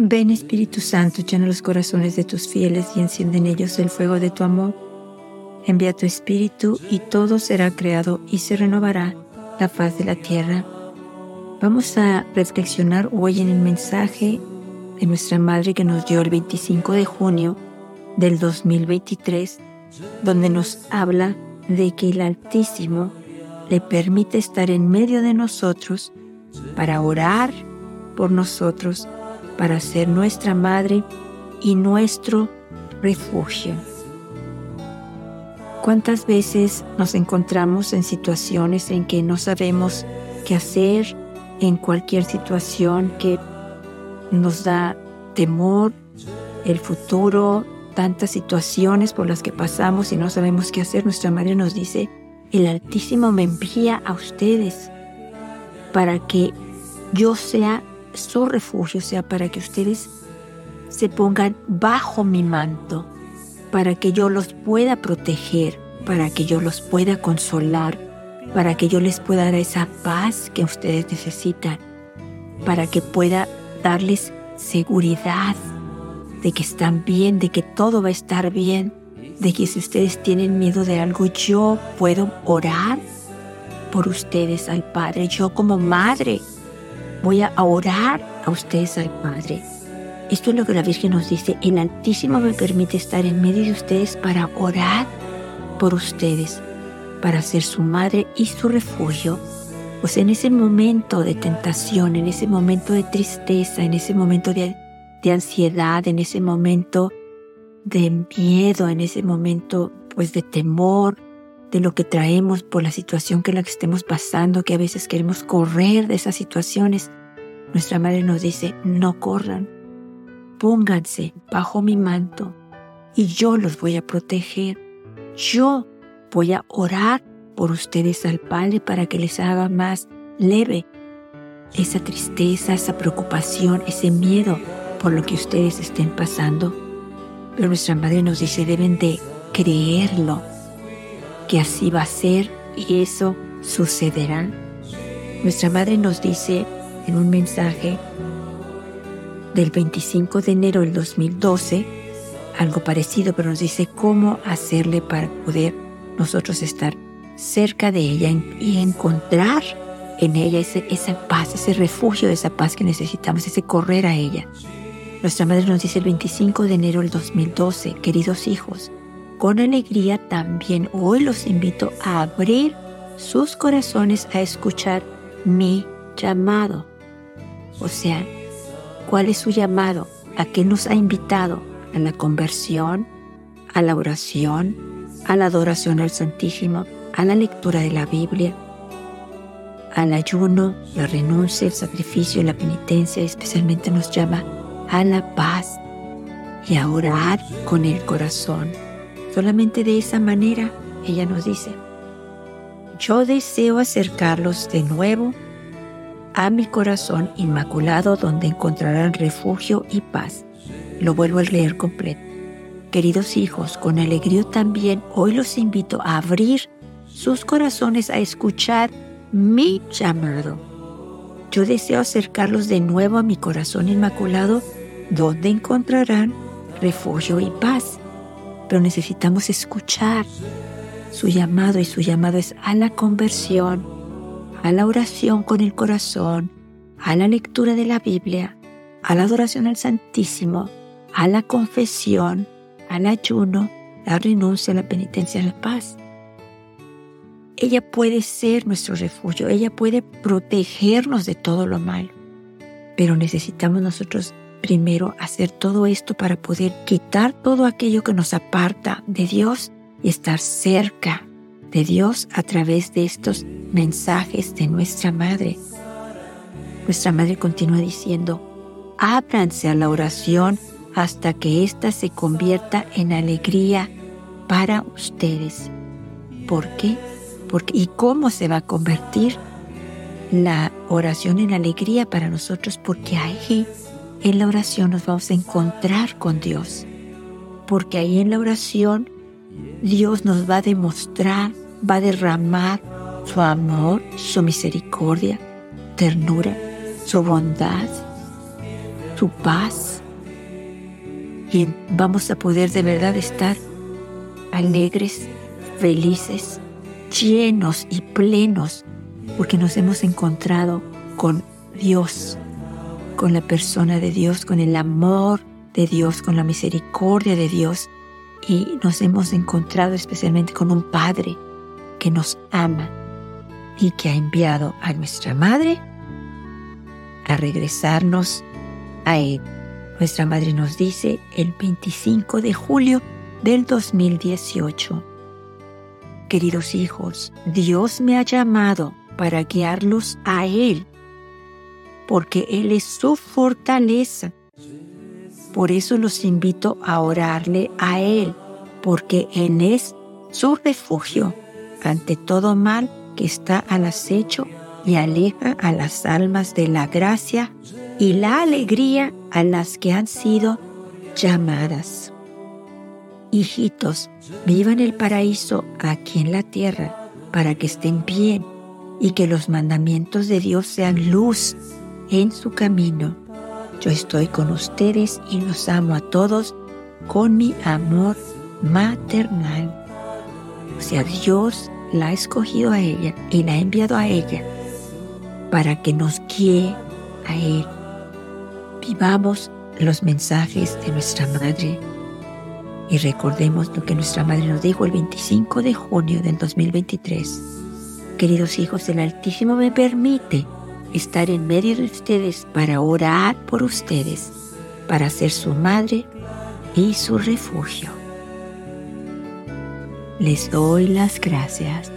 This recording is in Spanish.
Ven Espíritu Santo, llena los corazones de tus fieles y enciende en ellos el fuego de tu amor. Envía tu Espíritu y todo será creado y se renovará la faz de la tierra. Vamos a reflexionar hoy en el mensaje de nuestra Madre que nos dio el 25 de junio del 2023, donde nos habla de que el Altísimo le permite estar en medio de nosotros para orar por nosotros para ser nuestra madre y nuestro refugio. ¿Cuántas veces nos encontramos en situaciones en que no sabemos qué hacer, en cualquier situación que nos da temor, el futuro, tantas situaciones por las que pasamos y no sabemos qué hacer? Nuestra madre nos dice, el Altísimo me envía a ustedes para que yo sea su refugio sea para que ustedes se pongan bajo mi manto, para que yo los pueda proteger, para que yo los pueda consolar, para que yo les pueda dar esa paz que ustedes necesitan, para que pueda darles seguridad de que están bien, de que todo va a estar bien, de que si ustedes tienen miedo de algo, yo puedo orar por ustedes al Padre, yo como madre voy a orar a ustedes al Padre. Esto es lo que la Virgen nos dice. El Altísimo me permite estar en medio de ustedes para orar por ustedes, para ser su madre y su refugio. Pues en ese momento de tentación, en ese momento de tristeza, en ese momento de, de ansiedad, en ese momento de miedo, en ese momento pues de temor, de lo que traemos por la situación que la que estemos pasando, que a veces queremos correr de esas situaciones. Nuestra madre nos dice, no corran, pónganse bajo mi manto y yo los voy a proteger. Yo voy a orar por ustedes al Padre para que les haga más leve esa tristeza, esa preocupación, ese miedo por lo que ustedes estén pasando. Pero nuestra madre nos dice, deben de creerlo, que así va a ser y eso sucederá. Nuestra madre nos dice en un mensaje del 25 de enero del 2012, algo parecido, pero nos dice cómo hacerle para poder nosotros estar cerca de ella y encontrar en ella ese, esa paz, ese refugio esa paz que necesitamos, ese correr a ella. Nuestra madre nos dice el 25 de enero del 2012, queridos hijos, con alegría también hoy los invito a abrir sus corazones a escuchar mi llamado. O sea, ¿cuál es su llamado? ¿A qué nos ha invitado? A la conversión, a la oración, a la adoración al Santísimo, a la lectura de la Biblia, al ayuno, la renuncia, el sacrificio, la penitencia, especialmente nos llama a la paz y a orar con el corazón. Solamente de esa manera ella nos dice, yo deseo acercarlos de nuevo a mi corazón inmaculado donde encontrarán refugio y paz. Lo vuelvo a leer completo. Queridos hijos, con alegría también hoy los invito a abrir sus corazones a escuchar mi llamado. Yo deseo acercarlos de nuevo a mi corazón inmaculado donde encontrarán refugio y paz pero necesitamos escuchar su llamado y su llamado es a la conversión, a la oración con el corazón, a la lectura de la Biblia, a la adoración al Santísimo, a la confesión, al ayuno, la renuncia, la penitencia, la paz. Ella puede ser nuestro refugio, ella puede protegernos de todo lo malo, pero necesitamos nosotros primero hacer todo esto para poder quitar todo aquello que nos aparta de Dios y estar cerca de Dios a través de estos mensajes de nuestra Madre. Nuestra Madre continúa diciendo, ábranse a la oración hasta que ésta se convierta en alegría para ustedes. ¿Por qué? Porque, ¿Y cómo se va a convertir la oración en alegría para nosotros? Porque ahí en la oración nos vamos a encontrar con Dios, porque ahí en la oración Dios nos va a demostrar, va a derramar su amor, su misericordia, ternura, su bondad, su paz. Y vamos a poder de verdad estar alegres, felices, llenos y plenos porque nos hemos encontrado con Dios, con la persona de Dios, con el amor de Dios, con la misericordia de Dios y nos hemos encontrado especialmente con un Padre que nos ama y que ha enviado a nuestra Madre a regresarnos a Él. Nuestra Madre nos dice el 25 de julio del 2018. Queridos hijos, Dios me ha llamado para guiarlos a Él, porque Él es su fortaleza. Por eso los invito a orarle a Él, porque Él es su refugio ante todo mal que está al acecho y aleja a las almas de la gracia y la alegría a las que han sido llamadas. Hijitos, vivan el paraíso aquí en la tierra para que estén bien y que los mandamientos de Dios sean luz en su camino. Yo estoy con ustedes y los amo a todos con mi amor maternal. O sea, Dios la ha escogido a ella y la ha enviado a ella para que nos guíe a Él. Vivamos los mensajes de nuestra Madre y recordemos lo que nuestra Madre nos dijo el 25 de junio del 2023. Queridos hijos, el Altísimo me permite estar en medio de ustedes para orar por ustedes, para ser su madre y su refugio. Les doy las gracias